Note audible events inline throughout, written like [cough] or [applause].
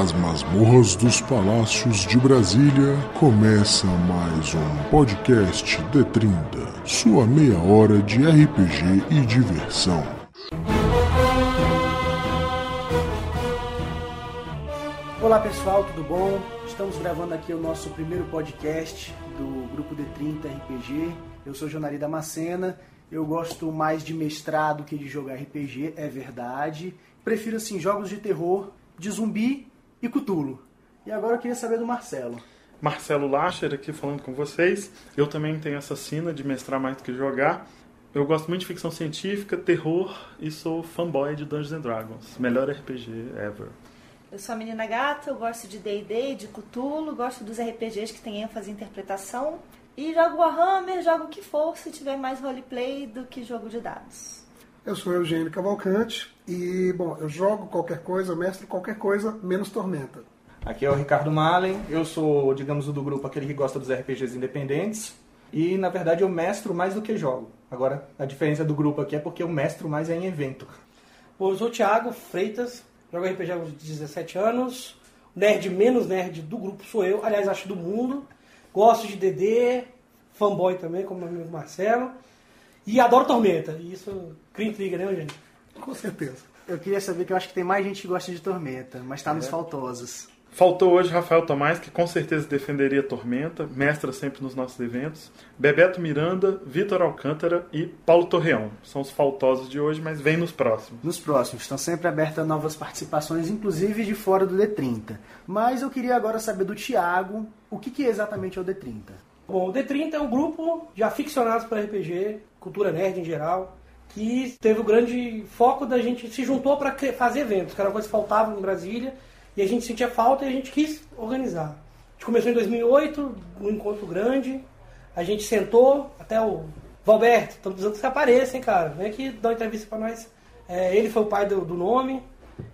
das masmorras dos palácios de Brasília, começa mais um podcast D30, sua meia hora de RPG e diversão. Olá pessoal, tudo bom? Estamos gravando aqui o nosso primeiro podcast do grupo D30 RPG. Eu sou Jonari Damascena. Eu gosto mais de mestrar do que de jogar RPG, é verdade. Prefiro assim jogos de terror, de zumbi e cutulo. E agora eu queria saber do Marcelo. Marcelo Lacher aqui falando com vocês. Eu também tenho essa sina de mestrar mais do que jogar. Eu gosto muito de ficção científica, terror e sou fanboy de Dungeons and Dragons. Melhor RPG ever. Eu sou a menina gata, eu gosto de D&D, de Cthulhu, gosto dos RPGs que têm ênfase em interpretação. E jogo Warhammer, jogo o que for, se tiver mais roleplay do que jogo de dados. Eu sou Eugênio Cavalcante e, bom, eu jogo qualquer coisa, mestro qualquer coisa, menos Tormenta. Aqui é o Ricardo Malen, eu sou, digamos, o do grupo aquele que gosta dos RPGs independentes. E, na verdade, eu mestro mais do que jogo. Agora, a diferença do grupo aqui é porque eu mestro mais em evento. Bom, eu sou o Thiago Freitas, jogo RPG há uns 17 anos. O nerd menos nerd do grupo sou eu, aliás, acho do mundo. Gosto de DD, fanboy também, como meu amigo Marcelo. E adoro Tormenta. E isso cria intriga, né, gente? Com certeza. Eu queria saber que eu acho que tem mais gente que gosta de Tormenta, mas tá nos faltosos. Faltou hoje Rafael Tomás, que com certeza defenderia Tormenta, mestra sempre nos nossos eventos. Bebeto Miranda, Vitor Alcântara e Paulo Torreão. São os faltosos de hoje, mas vem nos próximos. Nos próximos, estão sempre abertas a novas participações, inclusive de fora do D30. Mas eu queria agora saber do Thiago, o que, que exatamente é o D30? Bom, o D30 é um grupo de aficionados por RPG, cultura nerd em geral, que teve o grande foco da gente se juntou para fazer eventos, que era uma coisa que faltava em Brasília, e a gente sentia falta e a gente quis organizar. A gente começou em 2008, um encontro grande, a gente sentou, até o Valberto, estamos precisando que você apareça, hein, cara, vem aqui dar uma entrevista para nós. É, ele foi o pai do, do, nome,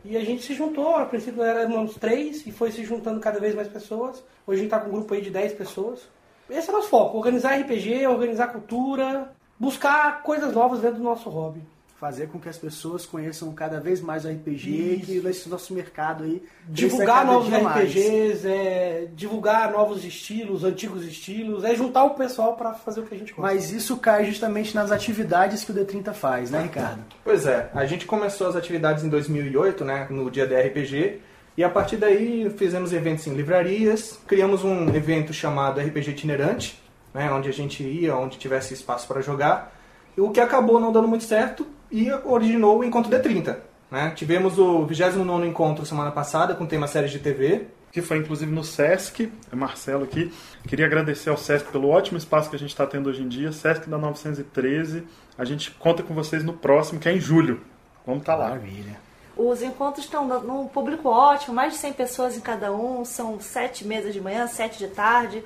e a gente se juntou, a princípio éramos três, e foi se juntando cada vez mais pessoas. Hoje a gente está com um grupo aí de 10 pessoas. Esse é o nosso foco, organizar RPG, organizar cultura, buscar coisas novas dentro do nosso hobby. Fazer com que as pessoas conheçam cada vez mais o RPG Isso. e que esse nosso mercado aí Divulgar novos. RPGs, é, divulgar novos estilos, antigos estilos, é juntar o pessoal para fazer o que a gente gosta. Mas isso cai justamente nas atividades que o D30 faz, né, Ricardo? Pois é, a gente começou as atividades em 2008, né, no dia da RPG, e a partir daí fizemos eventos em livrarias, criamos um evento chamado RPG Itinerante, né, onde a gente ia, onde tivesse espaço para jogar, o que acabou não dando muito certo e originou o Encontro D30. Né? Tivemos o 29º encontro semana passada com tema séries de TV. Que foi inclusive no Sesc, é Marcelo aqui. Queria agradecer ao Sesc pelo ótimo espaço que a gente está tendo hoje em dia. Sesc da 913. A gente conta com vocês no próximo, que é em julho. Vamos estar lá. Maravilha. Os encontros estão num público ótimo, mais de 100 pessoas em cada um, são sete mesas de manhã, sete de tarde,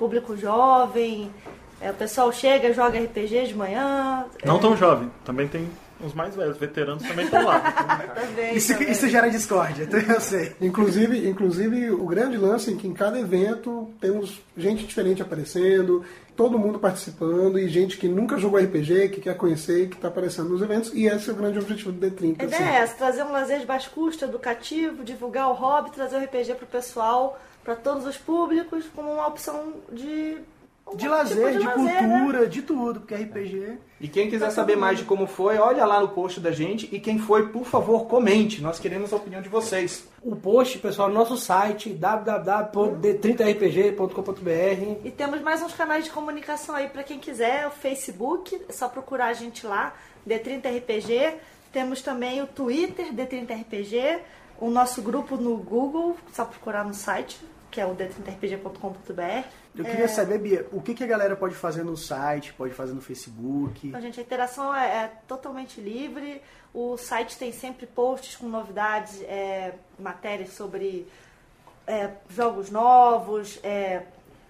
público jovem, é, o pessoal chega, joga RPG de manhã. Não é, tão jovem, também tem os mais velhos, veteranos também estão lá. [laughs] também, Isso, também. isso gera discórdia, eu sei. Inclusive, inclusive, o grande lance é que em cada evento temos gente diferente aparecendo, todo mundo participando e gente que nunca jogou RPG, que quer conhecer e que está aparecendo nos eventos. E esse é o grande objetivo do D30. A ideia é essa, trazer um lazer de baixo custo, educativo, divulgar o hobby, trazer o RPG pro pessoal, para todos os públicos, como uma opção de... De tipo lazer, de, lazer, né? cultura, de tudo, porque RPG. E quem quiser saber mais de como foi, olha lá no post da gente. E quem foi, por favor, comente. Nós queremos a opinião de vocês. O post, pessoal, no nosso site www.d30rpg.com.br. E temos mais uns canais de comunicação aí para quem quiser, o Facebook, é só procurar a gente lá, D30RPG. Temos também o Twitter, D30RPG, o nosso grupo no Google, só procurar no site, que é o d30rpg.com.br. Eu queria saber, Bia, o que, que a galera pode fazer no site, pode fazer no Facebook? Então, gente, a interação é, é totalmente livre. O site tem sempre posts com novidades, é, matérias sobre é, jogos novos, é,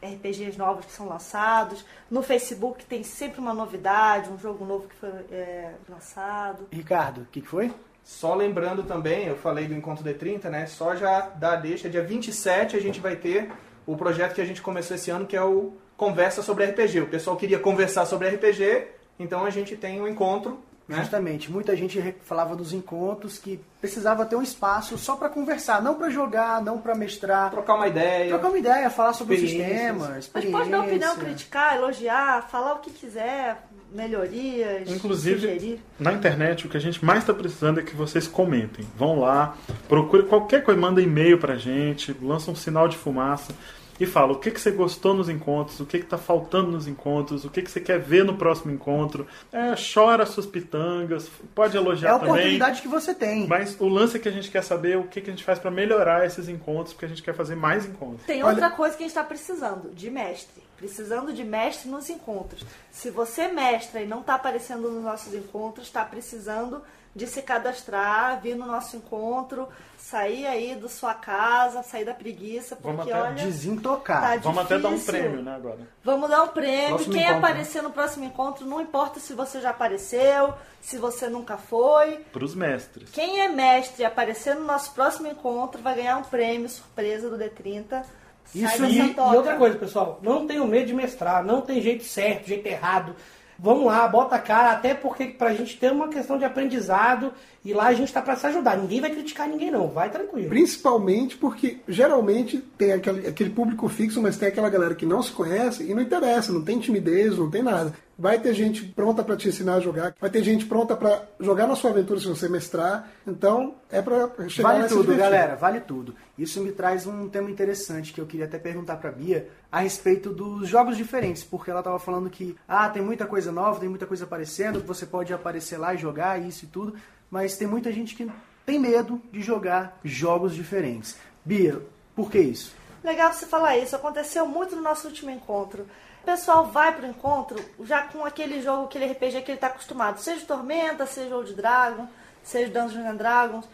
RPGs novos que são lançados. No Facebook tem sempre uma novidade, um jogo novo que foi é, lançado. Ricardo, o que, que foi? Só lembrando também, eu falei do Encontro D30, né? Só já dá a deixa, dia 27 a gente vai ter o projeto que a gente começou esse ano, que é o Conversa sobre RPG. O pessoal queria conversar sobre RPG, então a gente tem um encontro né? Justamente, muita gente falava dos encontros que precisava ter um espaço só para conversar, não para jogar, não para mestrar, Trocar uma ideia. trocar uma ideia, falar sobre o sistema, Mas pode dar opinião, criticar, elogiar, falar o que quiser, melhorias, Inclusive, sugerir. na internet, o que a gente mais está precisando é que vocês comentem. Vão lá, procure qualquer coisa, manda e-mail pra gente, lança um sinal de fumaça e fala o que, que você gostou nos encontros, o que está faltando nos encontros, o que, que você quer ver no próximo encontro. É, chora suas pitangas, pode É elogiar a também. oportunidade que você tem. Mas o lance é que a gente quer saber o que, que a gente faz para melhorar esses encontros, porque a gente quer fazer mais encontros. Tem Olha- outra coisa que a gente está precisando, de mestre. Precisando de mestre nos encontros. Se você mestra e não está aparecendo nos nossos encontros, está precisando de se cadastrar, vir no nosso encontro, sair aí da sua casa, sair da preguiça, Vamos porque até olha, Desintocar. tá Vamos até dar um difícil. prêmio, né, agora. Vamos dar um prêmio. Próximo Quem encontro. aparecer no próximo encontro, não importa se você já apareceu, se você nunca foi. Para os mestres. Quem é mestre e aparecer no nosso próximo encontro vai ganhar um prêmio surpresa do D30. Sai Isso E, e outra coisa, pessoal, não tenham medo de mestrar, não tem jeito certo, jeito errado. Vamos lá, bota a cara, até porque pra gente ter uma questão de aprendizado e lá a gente tá pra se ajudar. Ninguém vai criticar ninguém, não. Vai tranquilo. Principalmente porque geralmente tem aquele, aquele público fixo, mas tem aquela galera que não se conhece e não interessa, não tem timidez, não tem nada. Vai ter gente pronta para te ensinar a jogar, vai ter gente pronta para jogar na sua aventura se você mestrar. Então é para chegar Vale tudo, galera, vale tudo. Isso me traz um tema interessante que eu queria até perguntar pra Bia a respeito dos jogos diferentes, porque ela tava falando que ah, tem muita coisa nova, tem muita coisa aparecendo, que você pode aparecer lá e jogar isso e tudo, mas tem muita gente que tem medo de jogar jogos diferentes. Bia, por que isso? Legal você falar isso. Aconteceu muito no nosso último encontro. O pessoal vai pro encontro já com aquele jogo, aquele RPG que ele está acostumado. Seja Tormenta, seja Old Dragon, seja Dungeons and Dragons.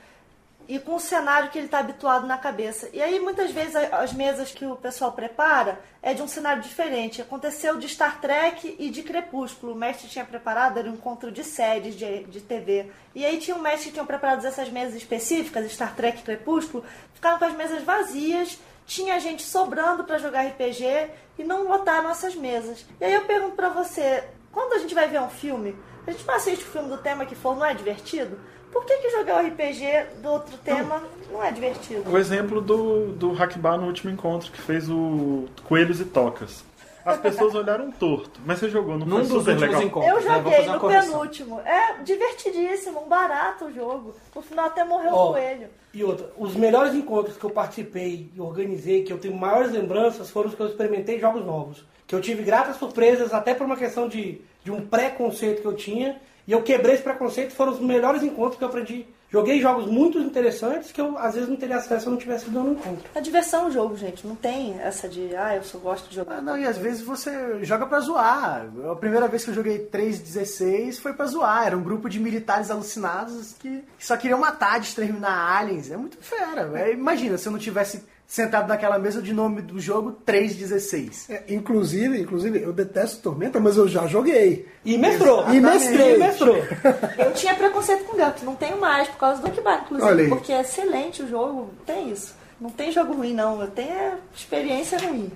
E com o cenário que ele está habituado na cabeça. E aí, muitas vezes, as mesas que o pessoal prepara é de um cenário diferente. Aconteceu de Star Trek e de Crepúsculo. O mestre tinha preparado, era um encontro de séries, de, de TV. E aí tinha um mestre que tinha preparado essas mesas específicas, Star Trek e Crepúsculo, ficaram com as mesas vazias, tinha gente sobrando para jogar RPG e não lotaram essas mesas. E aí eu pergunto pra você, quando a gente vai ver um filme, a gente não assiste o filme do tema que for, não é divertido? Por que, que jogar o RPG do outro tema não é divertido? O exemplo do, do Hackbar no último encontro, que fez o Coelhos e Tocas. As pessoas [laughs] olharam torto, mas você jogou, não Num foi dos super legal? encontros. Eu né? Joguei uma no correção. penúltimo. É divertidíssimo, um barato o jogo. No final até morreu o coelho. E outra, os melhores encontros que eu participei e organizei, que eu tenho maiores lembranças, foram os que eu experimentei jogos novos. Que eu tive gratas surpresas, até por uma questão de, de um preconceito que eu tinha. E eu quebrei esse preconceito, foram os melhores encontros que eu aprendi. Joguei jogos muito interessantes que eu às vezes não teria acesso se eu não tivesse ido no encontro. A diversão é o jogo, gente. Não tem essa de, ah, eu só gosto de jogar. Ah, não, e às vezes você joga pra zoar. A primeira vez que eu joguei 3.16 foi pra zoar. Era um grupo de militares alucinados que só queriam matar, de exterminar aliens. É muito fera. É, imagina se eu não tivesse sentado naquela mesa de nome do jogo 3.16. É, inclusive, inclusive, eu detesto Tormenta, mas eu já joguei. E mestrou! E mestrei. E mestrou! [laughs] Eu tinha preconceito com Gato, não tenho mais, por causa do Kibar, inclusive, porque é excelente o jogo, tem isso. Não tem jogo ruim, não. Eu tenho é, experiência ruim.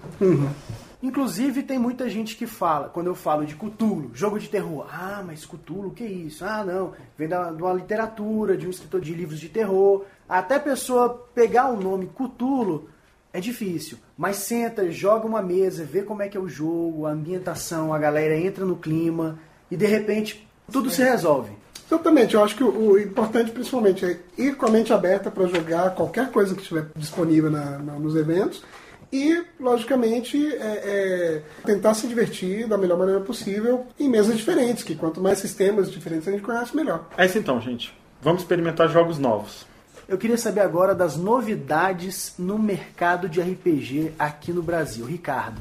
Inclusive, tem muita gente que fala, quando eu falo de Cthulhu, jogo de terror, ah, mas Cthulhu, o que é isso? Ah, não, vem da, de uma literatura, de um escritor de livros de terror. Até a pessoa pegar o nome Cthulhu é difícil, mas senta, joga uma mesa, vê como é que é o jogo, a ambientação, a galera entra no clima e de repente tudo se resolve. Exatamente, eu acho que o, importante principalmente é ir com a mente aberta para jogar qualquer coisa que estiver disponível na- na- nos eventos e, logicamente, é, é, tentar se divertir da melhor maneira possível em mesas diferentes, que quanto mais sistemas diferentes a gente conhece, melhor. É isso então, gente. Vamos experimentar jogos novos. Eu queria saber agora das novidades no mercado de RPG aqui no Brasil. Ricardo,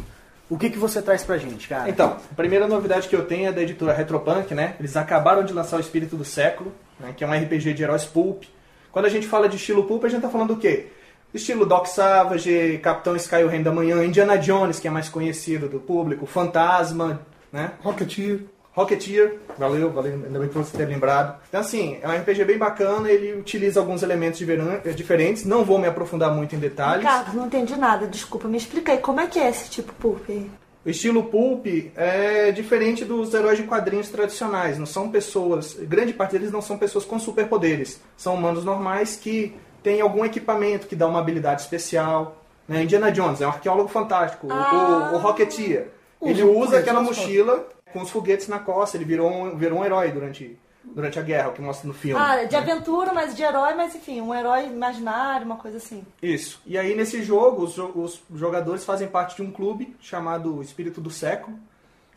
o que, que você traz pra gente, cara? Então, a primeira novidade que eu tenho é da editora Retropunk, né? Eles acabaram de lançar o Espírito do Século, né? que é um RPG de heróis pulp. Quando a gente fala de estilo pulp, a gente tá falando do quê? Estilo Doc Savage, Capitão Sky, o Reino da Manhã, Indiana Jones, que é mais conhecido do público, Fantasma, né? Rocketeer, Rocketeer, valeu, valeu, ainda bem que você ter lembrado. Então, assim, é um RPG bem bacana, ele utiliza alguns elementos diferan- diferentes, não vou me aprofundar muito em detalhes. Ricardo, não entendi nada, desculpa, me explica aí, como é que é esse tipo pulp aí? O estilo pulp é diferente dos heróis de quadrinhos tradicionais. Não são pessoas, grande parte deles não são pessoas com superpoderes. São humanos normais que têm algum equipamento que dá uma habilidade especial. Né? Indiana Jones é um arqueólogo fantástico. O- Ah. O, o Rocketeer, ele Usa aquela mochila com os foguetes na costa. Ele virou um, virou um herói durante, durante a guerra, o que mostra no filme. Ah, de aventura, mas de herói, mas enfim, um herói imaginário, uma coisa assim. Isso. E aí nesse jogo, os, os jogadores fazem parte de um clube chamado Espírito do Século,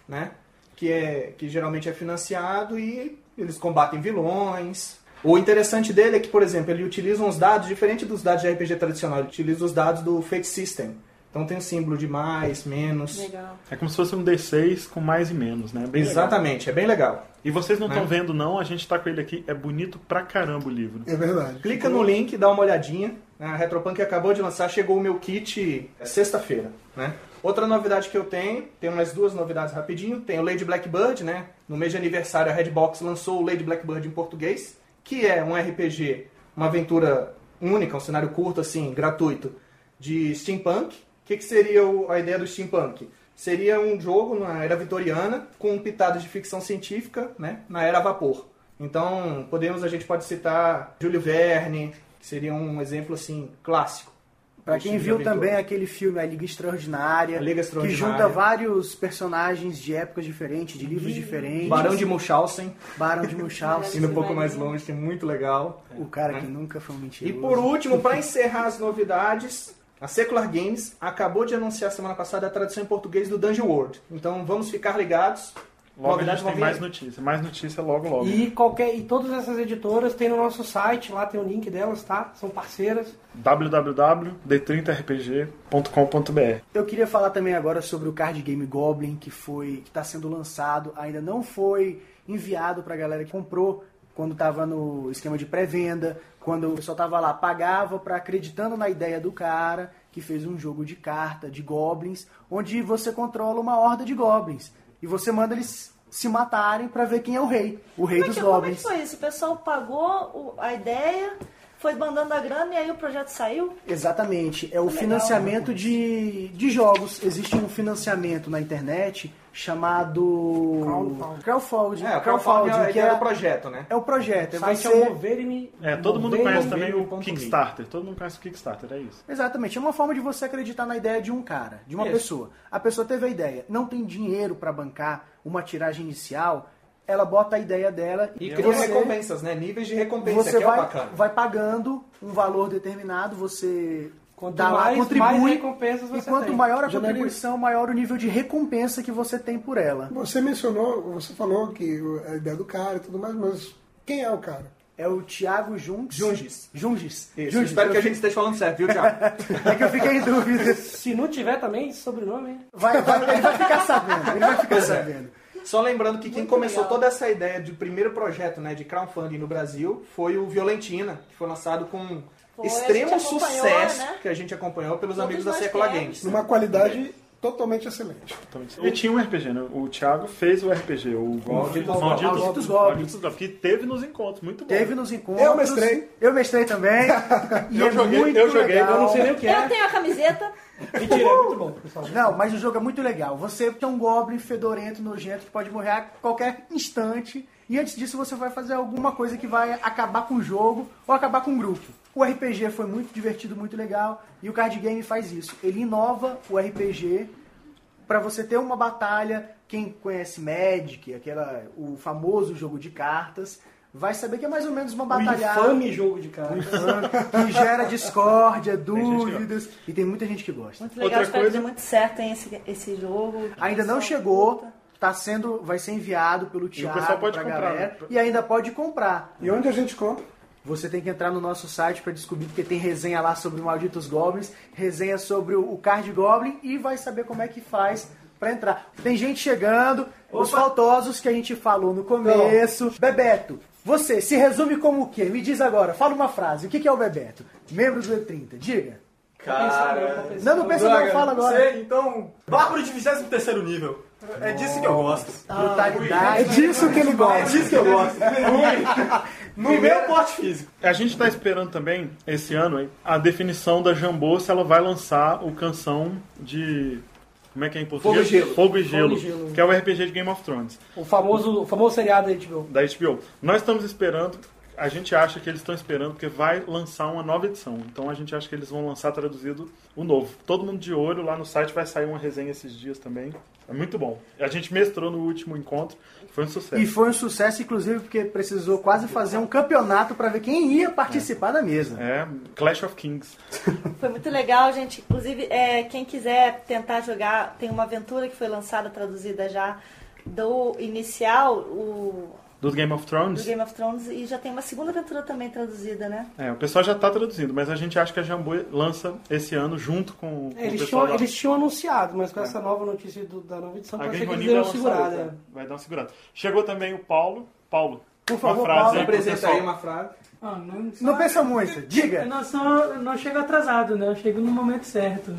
né? Que, é, que geralmente é financiado e eles combatem vilões. O interessante dele é que, por exemplo, ele utiliza uns dados diferentes dos dados de RPG tradicional. Ele utiliza os dados do Fate System. Então tem o símbolo de mais, menos. Legal. É como se fosse um D6 com mais e menos, né? Bem legal. Exatamente, é bem legal. E vocês não estão Né? vendo, não? A gente tá com ele aqui. É bonito pra caramba o livro. É verdade. Clica no link, dá uma olhadinha. A Retropunk acabou de lançar, chegou o meu kit sexta-feira, né? Outra novidade que eu tenho, tenho mais duas novidades rapidinho. Tem o Lady Blackbird, né? No mês de aniversário a Redbox lançou o Lady Blackbird em português, que é um RPG, uma aventura única, um cenário curto assim, gratuito, de steampunk. O que, que seria a ideia do steampunk? Seria um jogo na era vitoriana com pitadas de ficção científica, né? Na era vapor. Então, podemos, a gente pode citar Júlio Verne, que seria um exemplo assim clássico. Pra do quem viu aventura. também aquele filme A Liga Extraordinária, A Liga que Extraordinária. junta vários personagens de épocas diferentes, de livros diferentes. Barão de Munchausen, Barão de Munchausen, indo um pouco mais longe, que é muito legal. o cara que nunca foi um E mentiroso. por último, para encerrar as novidades, a Secular Games acabou de anunciar semana passada a tradução em português do Dungeon World. Então vamos ficar ligados. Logo a Novidades gente tem mais notícia. Mais notícia logo, logo. E, qualquer, e todas essas editoras tem no nosso site, lá tem o link delas, tá? São parceiras. www.d30rpg.com.br Eu queria falar também agora sobre o card game Goblin que foi que está sendo lançado, ainda não foi enviado para a galera que comprou quando estava no esquema de pré-venda, quando o pessoal tava lá pagava para acreditando na ideia do cara que fez um jogo de carta de goblins, onde você controla uma horda de goblins e você manda eles se matarem para ver quem é o rei, o rei Como é, dos que, como é que goblins. foi isso? O pessoal pagou a ideia, foi mandando a grana e aí o projeto saiu? Exatamente. É o Legal. financiamento de, de jogos. Existe um financiamento na internet chamado Crowdfunding. crowdfunding, É, o crowdfunding, crowdfunding é a que ideia é, do projeto, né? é o projeto. É O site você... é o Mover-me. É, todo mundo Mover-me- conhece também o. Kickstarter. Todo mundo conhece o Kickstarter, é isso. Exatamente. É uma forma de você acreditar na ideia de um cara, de uma Isso. pessoa. A pessoa teve a ideia, não tem dinheiro para bancar uma tiragem inicial, ela bota a ideia dela E e cria você, recompensas, né? Níveis de recompensa, você que é vai, bacana. vai pagando um valor determinado, você Quanto dá lá, mais, mais contribui. recompensas E você quanto tem. maior a contribuição, maior o nível de recompensa que você tem por ela. Você mencionou, você falou que a ideia do cara e tudo mais, mas quem é o cara? É o Thiago Jungs. Jungis. Jungis. Isso, Jungis. espero que a gente esteja falando certo, viu, Thiago? [laughs] É que eu fiquei em dúvida. Se não tiver também, sobrenome, hein? Vai, vai, ele vai ficar sabendo. Ele vai ficar Pois é. Só lembrando que quem Muito começou legal. toda essa ideia de primeiro projeto né, de crowdfunding no Brasil foi o Violentina, que foi lançado com Foi, extremo sucesso né? que a gente acompanhou pelos Todos amigos da Secular temos. Games. Numa qualidade totalmente excelente. E tinha um RPG, né? O Thiago fez o RPG, o Malditos Malditos, Goblins. Malditos Goblins. Que teve nos encontros, muito bom. Teve nos encontros. Eu mestrei. Eu mestrei também. [laughs] E Eu é joguei, muito eu joguei, legal. Eu não sei nem o que Eu é. tenho a camiseta. Mentira, é muito bom, pessoal. Não, mas o jogo é muito legal. Você tem um goblin fedorento, nojento, que pode morrer a qualquer instante. E antes disso você vai fazer alguma coisa que vai acabar com o jogo ou acabar com o grupo. O RPG foi muito divertido, muito legal. E o card game faz isso. Ele inova o RPG para você ter uma batalha. Quem conhece Magic, aquela, o famoso jogo de cartas, vai saber que é mais ou menos uma O batalhada infame jogo de cara. que gera discórdia, [laughs] dúvidas. E tem muita gente que gosta. Muito legal, Outra espero coisa- que dê muito certo hein, esse, esse jogo. Ainda não chegou, curta. tá sendo, vai ser enviado pelo o Thiago pessoal pode pra comprar, galera né? e ainda pode comprar. E onde a gente compra? Você tem que entrar no nosso site para descobrir porque tem resenha lá sobre o Malditos Goblins, resenha sobre o Card Goblin e vai saber como é que faz para entrar. Tem gente chegando, os faltosos que a gente falou no começo. Bebeto, você se resume como o quê? Me diz agora, fala uma frase. O que é o Bebeto? Membro do E30, diga. Cara, Não, não pensa não, fala agora. Sei, então, Bárbaro de 23 nível. É disso que eu gosto. Brutalidade. É disso que ele É gosta. disso que eu gosto. [laughs] No meu porte físico. A gente tá esperando também, esse ano, a definição da Jambô se ela vai lançar o canção de Como é que é em português? Fogo e Gelo. Fogo e Gelo, Fogo e Gelo. que é o RPG de Game of Thrones, O famoso, o famoso seriado da HBO. da HBO. Nós estamos esperando, a gente acha que eles estão esperando porque vai lançar uma nova edição. Então a gente acha que eles vão lançar traduzido o novo. Todo mundo de olho, lá no site vai sair uma resenha esses dias também. É muito bom. A gente mestrou no último encontro, foi um sucesso. E foi um sucesso, inclusive, porque precisou quase fazer um campeonato para ver quem ia participar da mesa. É, Clash of Kings. [laughs] Foi muito legal, gente. Inclusive, é, quem quiser tentar jogar, tem uma aventura que foi lançada, traduzida já, do inicial, o Do Game of do Thrones. Game of Thrones, e já tem uma segunda aventura também traduzida, né? É, o pessoal já está traduzindo, mas a gente acha que a Jambu lança esse ano junto com, com É, eles, o pessoal tinham, da- eles tinham anunciado, mas com essa nova notícia do- da nova edição, A que eles deram segurada. Vai dar uma segurada. Chegou também o Paulo. Paulo, Por favor, Paulo, Apresenta aí uma frase. Ah, não, só- Não pensa muito, Eu diga. não, só, não chego atrasado, né? Eu chego no momento certo.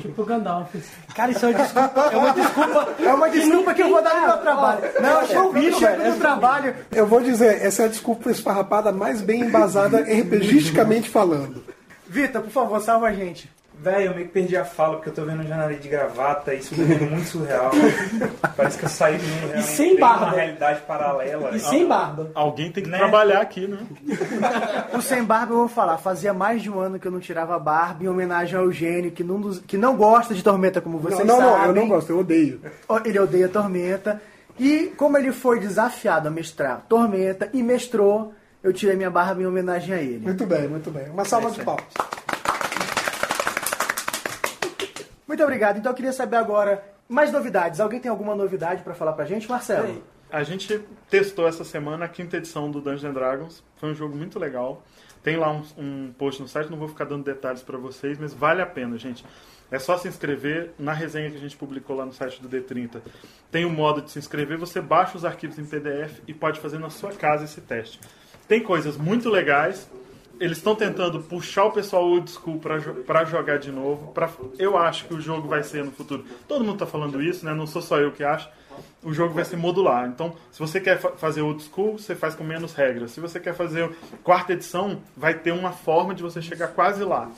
Tipo Gandalf. Cara, isso é uma desculpa. É uma desculpa. É uma desculpa que eu vou dar no meu trabalho. Não, eu sou o bicho do trabalho. Eu vou dizer, essa é a desculpa esfarrapada mais bem embasada [laughs] RPGisticamente falando. Vitor, por favor, salva a gente. Velho, eu meio que perdi a fala porque eu tô vendo um jornalista de gravata e isso ficando muito surreal. [laughs] Parece que eu saí do mundo real. sem entrei barba. numa realidade paralela. E sem barba. Alguém tem que Né? trabalhar aqui, né? [laughs] O sem barba eu vou falar. Fazia mais de um ano que eu não tirava a barba em homenagem ao Eugênio, que não, dos- que não gosta de Tormenta, como Não, vocês não, não, eu sabem. não gosto, eu odeio. Ele odeia Tormenta. E como ele foi desafiado a mestrar Tormenta e mestrou, eu tirei minha barba em homenagem a ele. Muito bem, muito bem. Uma salva É de palmas. Muito obrigado. Então eu queria saber agora mais novidades. Alguém tem alguma novidade pra falar pra gente, Marcelo? A gente testou essa semana a quinta edição do Dungeons Dragons. Foi um jogo muito legal. Tem lá um, um post no site, não vou ficar dando detalhes para vocês, mas vale a pena, gente. É só se inscrever na resenha que a gente publicou lá no site do D30. Tem um modo de se inscrever, você baixa os arquivos em PDF e pode fazer na sua casa esse teste. Tem coisas muito legais. Eles estão tentando puxar o pessoal old school para jo pra jogar de novo. Pra, eu acho que o jogo vai ser no futuro. Todo mundo está falando isso, né? Não sou só eu que acho o jogo vai ser modular. Então, se você quer fa- fazer old school, você faz com menos regras. Se você quer fazer quarta edição, vai ter uma forma de você chegar quase lá.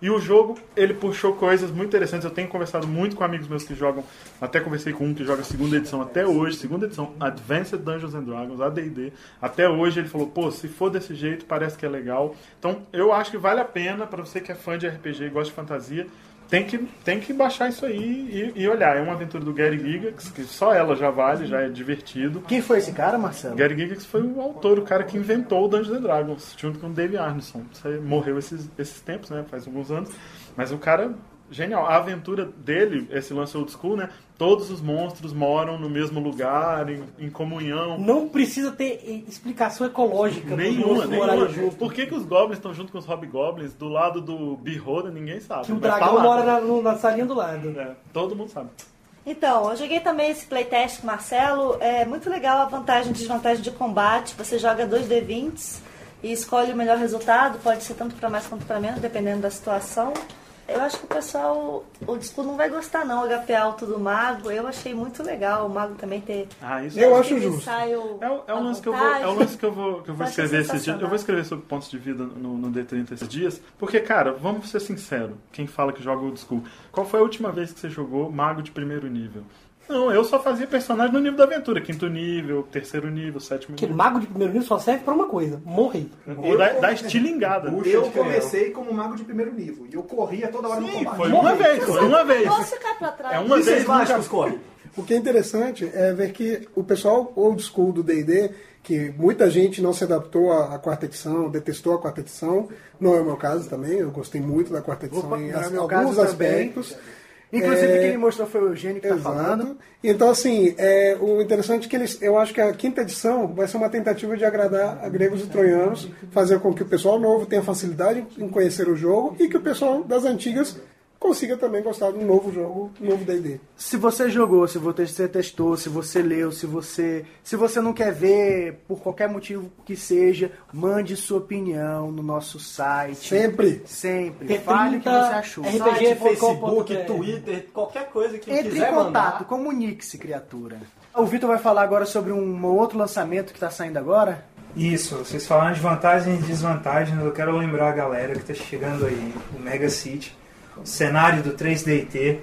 E o jogo, ele puxou coisas muito interessantes. Eu tenho conversado muito com amigos meus que jogam, até conversei com um que joga segunda edição até hoje, segunda edição Advanced Dungeons and Dragons, AD&D. Até hoje ele falou, pô, se for desse jeito, parece que é legal. Então, eu acho que vale a pena para você que é fã de RPG e gosta de fantasia, tem que, tem que baixar isso aí e, e olhar. É uma aventura do Gary Gygax, que só ela já vale, já é divertido. Quem foi esse cara, Marcelo? Gary Gygax foi o autor, o cara que inventou o Dungeons and Dragons, junto com o Dave Arneson. Você morreu esses, esses tempos, né? Faz alguns anos. Mas o cara, genial. A aventura dele, esse lance old school, né? Todos os monstros moram no mesmo lugar, em, em comunhão. Não precisa ter explicação ecológica Nenhuma, nenhuma. junto. Por que, que os goblins estão junto com os hobgoblins do lado do Beholder? Ninguém sabe. Que o Vai tá dragão lá. mora na, na salinha do lado. É, todo mundo sabe. Então, eu joguei também esse playtest com o Marcelo. É muito legal a vantagem e desvantagem de combate. Você joga 2D20 e escolhe o melhor resultado. Pode ser tanto para mais quanto para menos, dependendo da situação. Eu acho que o pessoal, o disco não vai gostar não, o HP alto do mago. Eu achei muito legal o mago também ter Ah, isso Eu é- acho justo. ensaio É, o- é um lance que eu vou, é um lance que eu vou, que eu vou Eu escrever esses dias. Eu vou escrever sobre pontos de vida no, no D30 esses dias. Porque, cara, vamos ser sinceros. Quem fala que joga old school. Qual foi a última vez que você jogou mago de primeiro nível? Não, eu só fazia personagem no nível da aventura. Quinto nível, terceiro nível, sétimo Porque nível. mago de primeiro nível só serve pra uma coisa: morrer. E dá, dá estilingada. Eu comecei como mago de primeiro nível e eu corria toda hora no Sim, combate. foi uma vez, foi uma vez. Posso ficar pra trás? É uma E vez vocês mágicos correm? O que é interessante é ver que o pessoal old school do D&D, que muita gente não se adaptou à, à quarta edição, detestou a quarta edição, não é o meu caso também, eu gostei muito da quarta edição Opa, em é as- alguns caso também. Inclusive, É, quem me mostrou foi o Eugênio que tá Exato. falando. Então, assim, é, o interessante é que eles, eu acho que a quinta edição vai ser uma tentativa de agradar a gregos e troianos, fazer com que o pessoal novo tenha facilidade em conhecer o jogo e que o pessoal das antigas consiga também gostar do novo jogo, do novo D&D. Se você jogou, se você testou, se você leu, se você, se você não quer ver por qualquer motivo que seja, mande sua opinião no nosso site. Sempre. Sempre. T30 Fale o que você achou. RPG. Site. Facebook, Twitter, qualquer coisa que Entre em quiser contato, mandar. comunique-se, criatura. O Vitor vai falar agora sobre um outro lançamento que está saindo agora. Isso, vocês falaram de vantagens e desvantagens, eu quero lembrar a galera que está chegando aí, o Mega City, cenário do 3DT,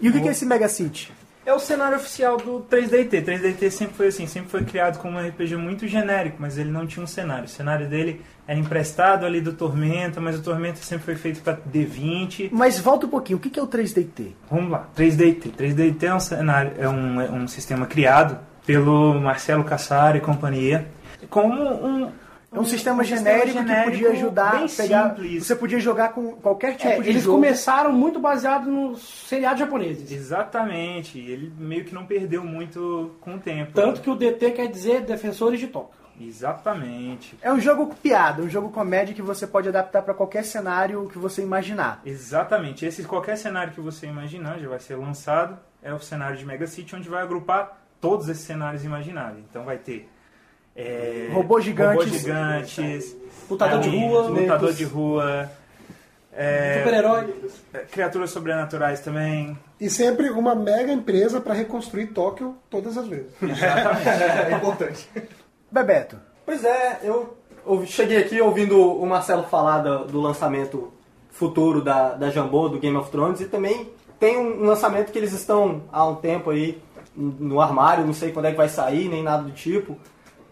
E o que, que é esse Mega City? É o cenário oficial do 3DT. 3DT sempre foi assim, sempre foi criado como um RPG muito genérico, mas ele não tinha um cenário. O cenário dele era emprestado ali do Tormenta, mas o Tormenta sempre foi feito para D20. Mas volta um pouquinho, o que, é o 3DT? Vamos lá, 3DT. 3DT é um cenário, é um, é um sistema criado pelo Marcelo Cassaro e companhia como um É um sistema genérico, que podia ajudar bem a pegar. simples. Você podia jogar com qualquer tipo É, de eles jogo. começaram muito baseado nos seriados japoneses. Exatamente. Ele meio que não perdeu muito com o tempo. Tanto que o DT quer dizer Defensores de Tóquio. Exatamente. É um jogo piada, um jogo comédia que você pode adaptar para qualquer cenário que você imaginar. Exatamente. Esse qualquer cenário que você imaginar já vai ser lançado. É o cenário de Mega City, onde vai agrupar todos esses cenários imagináveis. Então vai ter é, Robôs gigantes. robôs gigantes, Lutador de rua, lutador de rua, é, Super-herói. é, criaturas sobrenaturais também. E sempre uma mega empresa para reconstruir Tóquio todas as vezes. [laughs] É importante. Bebeto, Pois é, eu ouvi- cheguei aqui ouvindo o Marcelo falar do, do lançamento futuro da, da Jambô, do Game of Thrones, e também tem um lançamento que eles estão há um tempo aí no armário, não sei quando é que vai sair, nem nada do tipo,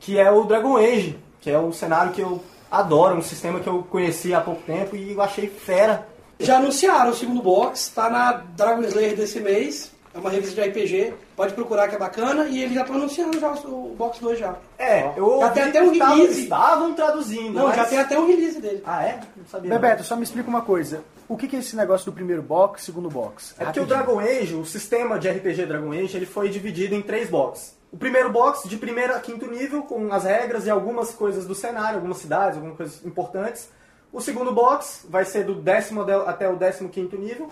que é o Dragon Age, que é um cenário que eu adoro, um sistema que eu conheci há pouco tempo e eu achei fera. Já anunciaram o segundo box, tá na Dragon Slayer desse mês. É uma revista de RPG, pode procurar que é bacana. E eles já estão anunciando já o o box 2 já. É, eu Já ouvi tem até que um estavam- release. Estavam traduzindo, Não, mas... já tem até um release dele. Ah, é? Não sabia. não. Bebeto, só me explica uma coisa. O que, que é esse negócio do primeiro box, segundo box? É porque o Rapidinho. Dragon Age, o sistema de RPG Dragon Age, ele foi dividido em três boxes. O primeiro box, de primeiro a quinto nível, com as regras e algumas coisas do cenário, algumas cidades, algumas coisas importantes. O segundo box vai ser do décimo até o décimo quinto nível.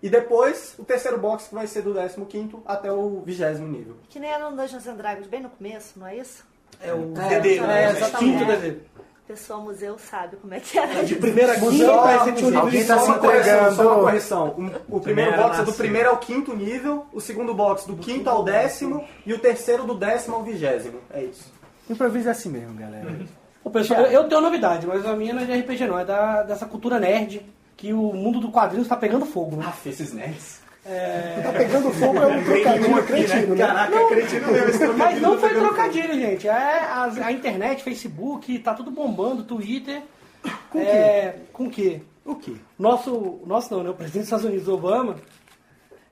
E depois, o terceiro box que vai ser do décimo quinto até o vigésimo nível. Que nem era no Dungeons and Dragons bem no começo, não é isso? É o É, DD, é, né? exatamente. Quinto DD. Pessoal museu sabe como é que era. De primeira a quinta, parece que um Alguém de tá só se uma correção, entregando. só uma correção. O, o primeiro box é do primeiro ao quinto nível, o segundo box do quinto ao décimo e o terceiro do décimo ao vigésimo. É isso. Improviso é assim mesmo, galera. O pessoal, eu, eu tenho novidade, mas a minha não é de RPG não, é da, dessa cultura nerd, que o mundo do quadrinho está pegando fogo. Né? Ah, esses nerds. Tá pegando fogo é um trocadilho cretino, né? Caraca, cretino mesmo esse Mas não foi trocadilho, gente. É a, a internet, Facebook, tá tudo bombando, Twitter. Com é, Com o quê? O quê? Nosso, nosso não, né? O presidente dos Estados Unidos, Obama,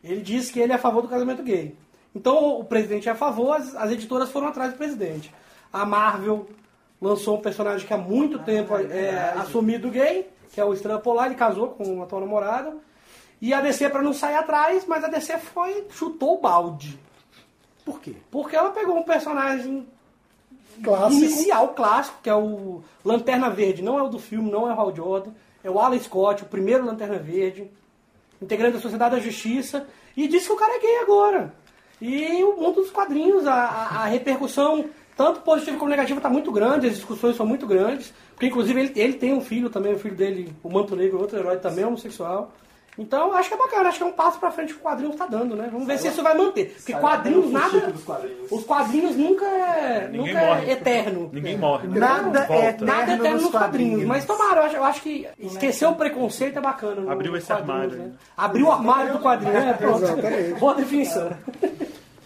ele disse que ele é a favor do casamento gay. Então o presidente é a favor, as, as editoras foram atrás do presidente. A Marvel lançou um personagem que há muito tempo é, assumido gay, que é o Estrela Polar, ele casou com uma atual namorada. E a DC para não sair atrás, mas a DC foi, chutou o balde. Por quê? Porque ela pegou um personagem Clássico. inicial, clássico, que é o Lanterna Verde. Não é o do filme, não é o Hal Jordan. É o Alan Scott, o primeiro Lanterna Verde. Integrante da Sociedade da Justiça. E disse que o cara é gay agora. E o mundo dos quadrinhos, a, a- a repercussão, tanto positiva como negativa, está muito grande. As discussões são muito grandes. Porque, inclusive, ele, ele tem um filho também. O filho dele, o Manto Negro, outro herói também homossexual. Então, acho que é bacana. Acho que é um passo pra frente que o quadrinho está dando, né? Vamos ver se isso vai manter. Porque quadrinhos, nada... dos quadrinhos. Os quadrinhos nunca é, nunca morre. é eterno. Ninguém morre. né? Nada Volta. é eterno. Nada é eterno nos nos quadrinhos. quadrinhos. Mas tomara, eu acho, eu acho que esquecer o preconceito é bacana. Abriu esse armário, Né? né? Abriu o armário do quadrinho, né? Pronto. Exatamente. Boa definição.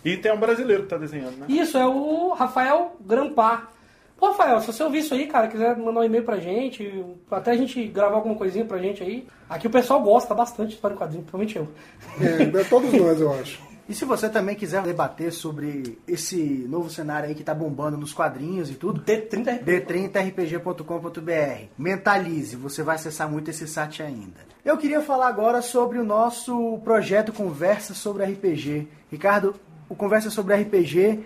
E tem um brasileiro que tá desenhando, né? Isso, é o Rafael Grampar. Pô, Rafael, se você ouvir isso aí, cara, quiser mandar um e-mail pra gente, até a gente gravar alguma coisinha pra gente aí. Aqui o pessoal gosta bastante de história em quadrinho, principalmente eu. É, todos nós, eu acho. E se você também quiser debater sobre esse novo cenário aí que tá bombando nos quadrinhos e tudo, D30 d30rpg.com.br. Mentalize, você vai acessar muito esse site ainda. Eu queria falar agora sobre o nosso projeto Conversa sobre RPG. Ricardo, o Conversa sobre RPG,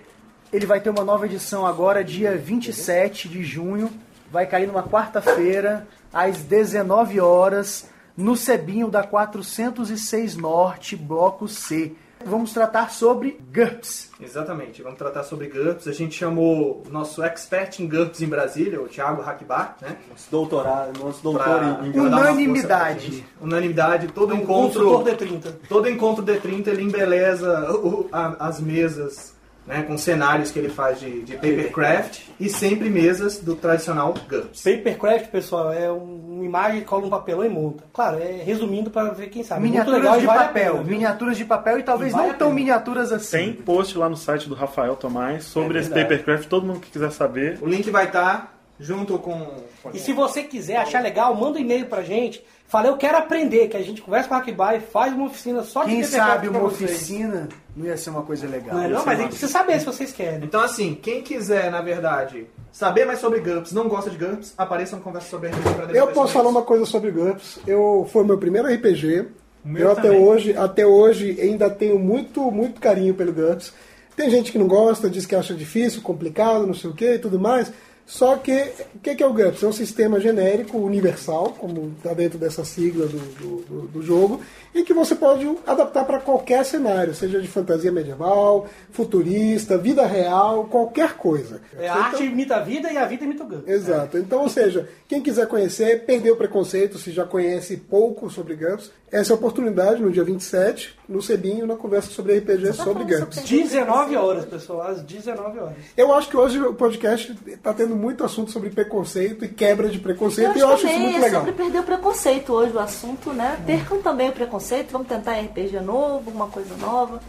ele vai ter uma nova edição agora, dia 27 de junho. Vai cair numa quarta-feira, às 19 horas, no Cebinho da 406 Norte, Bloco C. Vamos tratar sobre GURPS. Exatamente, vamos tratar sobre GURPS. A gente chamou o nosso expert em GURPS em Brasília, o Thiago Hackbar, né? Nosso doutorado, nosso doutor Pra- em Unanimidade. Unanimidade, todo Um encontro. D30. Todo encontro D30 ele embeleza o- a- as mesas né, com cenários que ele faz de, de papercraft e sempre mesas do tradicional GURPS. Papercraft, pessoal, é um- uma imagem que cola um papelão e monta. Claro, é resumindo para ver quem sabe. Muito Miniaturas legal de vale papel. pena, miniaturas de papel e talvez Vale não tão miniaturas assim. Tem post lá no site do Rafael Tomás sobre É esse papercraft. Todo mundo que quiser saber. O link vai estar junto com... com- E se você quiser achar legal, manda um e-mail pra gente. Fala, eu quero aprender, que a gente conversa com a Hackby, faz uma oficina só de Quem sabe uma vocês. oficina não ia ser uma coisa legal. Não, é não mas a uma- gente precisa saber se vocês querem. Então, assim, quem quiser, na verdade, saber mais sobre GURPS, não gosta de GURPS, apareça no Conversa sobre RPG pra Eu posso falar uma coisa sobre GURPS. Eu foi meu primeiro RPG. meu eu até hoje, até hoje ainda tenho muito, muito carinho pelo GURPS. Tem gente que não gosta, diz que acha difícil, complicado, não sei o que e tudo mais. Só que o que, que é o GURPS? É um sistema genérico, universal, como está dentro dessa sigla do, do, do- jogo, e que você pode adaptar para qualquer cenário, seja de fantasia medieval, futurista, vida real, qualquer coisa. É, a Então- arte imita a vida e a vida imita o GURPS. Exato. Então, ou seja, quem quiser conhecer, perdeu o preconceito, se já conhece pouco sobre GURPS, essa é a oportunidade no dia 27, no Cebinho, na conversa sobre RPG sobre GURPS. 19 horas, pessoal, às 19 horas. Eu acho que hoje o podcast está tendo muito assunto sobre preconceito e quebra de preconceito, e eu acho isso muito é legal. sobre perder o preconceito hoje o assunto, né? Percam também o preconceito, vamos tentar RPG novo, uma coisa nova.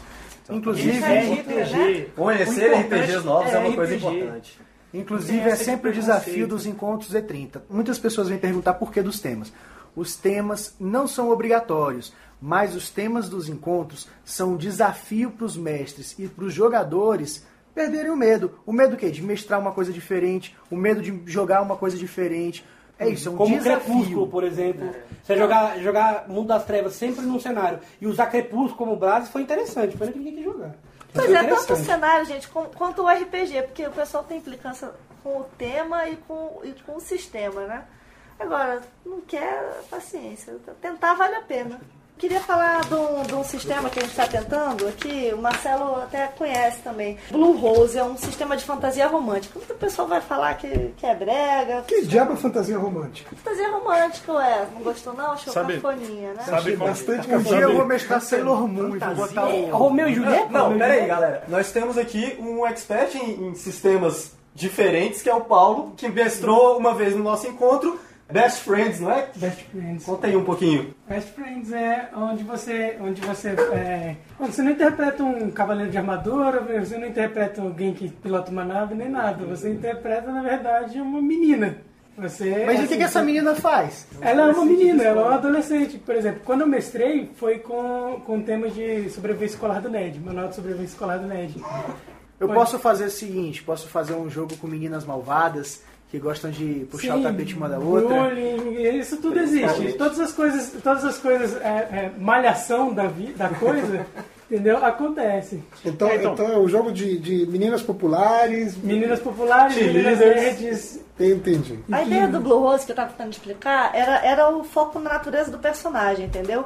Inclusive, é dito, né? Conhecer RPGs novos é, é uma coisa RPG. importante. Inclusive, é sempre o desafio dos encontros E30. Muitas pessoas vêm perguntar por que dos temas. Os temas não são obrigatórios, mas os temas dos encontros são um desafio para os mestres e para os jogadores perderem o medo. O medo o quê? De mestrar uma coisa diferente, o medo de jogar uma coisa diferente. É isso, é um Como desafio. Crepúsculo, por exemplo. Você jogar, jogar Mundo das Trevas sempre num cenário e usar Crepúsculo como base foi interessante, pena que ninguém quis jogar. Pois foi é, tanto o cenário, gente, com- quanto o RPG, porque o pessoal tem implicância com o tema e com, e com o sistema, né? Agora, não quer, paciência. Tentar vale a pena. Queria falar de um, de um sistema que a gente está tentando aqui, o Marcelo até conhece também. Blue Rose é um sistema de fantasia romântica. Muito pessoal vai falar que, que é brega. Que diabo é fantasia romântica? Fantasia romântica, ué. Não gostou não? Achou Sabe- cafoninha, né? Sabe bastante Um dia eu vou mestrar Sailor Moon e vou botar o... Romeu e Julieta? Não, e pera aí, galera. Nós temos aqui um expert em, em sistemas diferentes, que é o Paulo, que mestrou uma vez no nosso encontro Best Friends, não é? Best Friends. Conta aí um pouquinho. Best Friends é onde você, onde você, é, onde você não interpreta um cavaleiro de armadura, você não interpreta alguém que pilota uma nave nem nada. Você interpreta na verdade uma menina. Você, Mas o que, assim, que essa menina faz? Ela é uma menina, ela é uma adolescente. Por exemplo, quando eu mestrei, foi com, com o tema de sobrevivência escolar do NED, manual de sobrevivência escolar do NED. Eu Pode. posso fazer o seguinte, posso fazer um jogo com meninas malvadas que gostam de puxar o Sim, tapete uma da outra. bullying, isso tudo existe. Todas as coisas, todas as coisas, é, é, malhação da, vi, da coisa, [laughs] entendeu? Acontece. Então, É, então. então é um jogo de, de meninas populares. Meninas populares, meninas verdes. Entendi. A ideia do Blue Rose que eu tava tentando explicar era, era o foco na natureza do personagem, entendeu?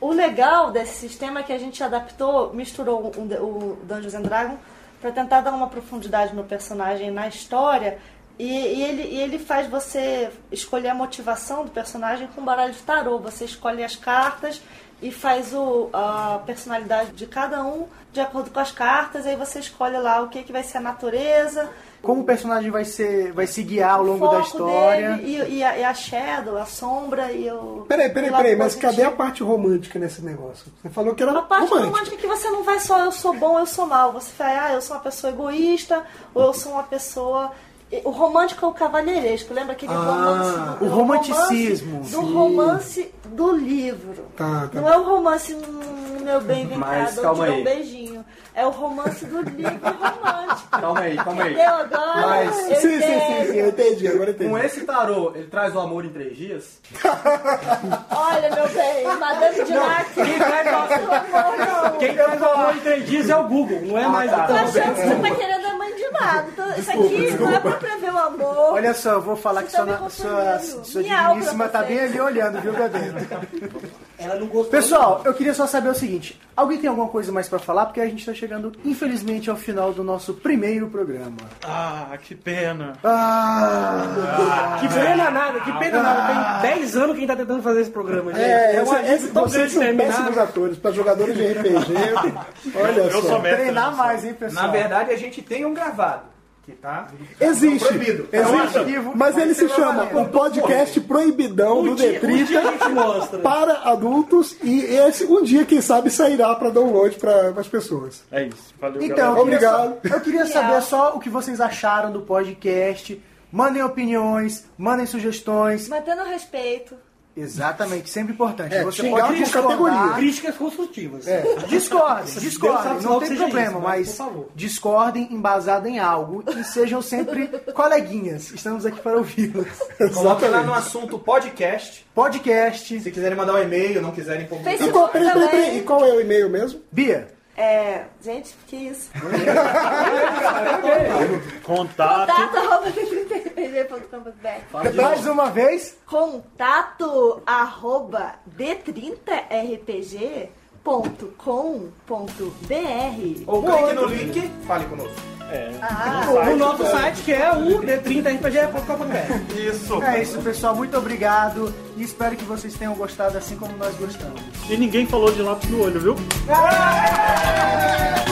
O legal desse sistema é que a gente adaptou, misturou o Dungeons and Dragons para tentar dar uma profundidade no personagem, na história, e, e ele, e ele faz você escolher a motivação do personagem com baralho de tarô. Você escolhe as cartas e faz o, a personalidade de cada um de acordo com as cartas, aí você escolhe lá o que, que vai ser a natureza, Como o personagem vai, ser, vai se guiar ao longo da história. dele e, e a, e a shadow, a sombra e o. Peraí, peraí, peraí, mas cadê a parte romântica nesse negócio? Você falou que era A parte romântica. romântica é que você não vai só eu sou bom, eu sou mal. Você vai, ah, eu sou uma pessoa egoísta, ou eu sou uma pessoa. O romântico é o cavalheiresco, lembra aquele Ah, romance? o romanticismo. do Sim. romance do livro. Tá, tá. Não é o romance hum, meu bem cá, calma aí. um beijinho. É o romance do livro romântico. Calma aí, calma aí. Entendeu agora? Mas- Eu Sim, sim, sim, sim, eu entendi, agora entendi. Com esse tarô, ele traz o amor em três dias? Olha, meu bem, Madame Dinac. Quem traz o- Quem traz o amor em três dias é o Google, não é mais Tô o achando que você tá querendo a mãe de nada. Então, isso aqui não é pra prever o amor. Olha só, eu vou falar Você que tá sua, sua, sua digníssima tá bem ali olhando, viu, Gabriel? [laughs] Ela não gostou. Pessoal, eu queria só saber o seguinte: alguém tem alguma coisa mais pra falar? Porque a gente tá chegando, infelizmente, ao final do nosso primeiro programa. Ah, que pena. Ah! Que pena nada, que pena nada. Tem 10 anos que a gente tá tentando fazer esse programa, gente. É, é uma esse, vocês são péssimos atores. Para jogadores de RPG, [laughs] olha Eu só. Treinar mais, hein, pessoal? Na verdade, a gente tem um gravado. Que tá. Existe. Proibido. É um Existe. arquivo, mas ele se chama o podcast proibidão do Um um dia Detrita [laughs] mostra. para adultos e esse um dia, quem sabe, sairá para download para as pessoas. É isso. Valeu, Então, galera. eu queria, Obrigado. só- eu queria saber só o que vocês acharam do podcast. Mandem opiniões, mandem sugestões. Mantendo respeito. Exatamente, sempre importante. É, Você xingar pode discordar. Críticas construtivas. É, discordem, discordem, não tem problema, isso, mas mas, discordem embasado em algo e sejam sempre [laughs] coleguinhas. Estamos aqui para ouvi-los. Coloque lá no assunto podcast. Podcast. Se quiserem mandar um e-mail, não quiserem publicar. E Facebook qual, peraí, peraí, peraí, também. e qual é o e-mail mesmo? Bia, É, gente, que isso? [laughs] Contato. Contato d30rpg.com.br mais uma vez. Contato arroba d30rpg.com.br Ou clique no link, fale conosco. No nosso site, que é o d30rpg.com.br. Isso. É isso, pessoal. Muito obrigado e espero que vocês tenham gostado assim como nós gostamos. E ninguém falou de lápis no olho, viu? Ah!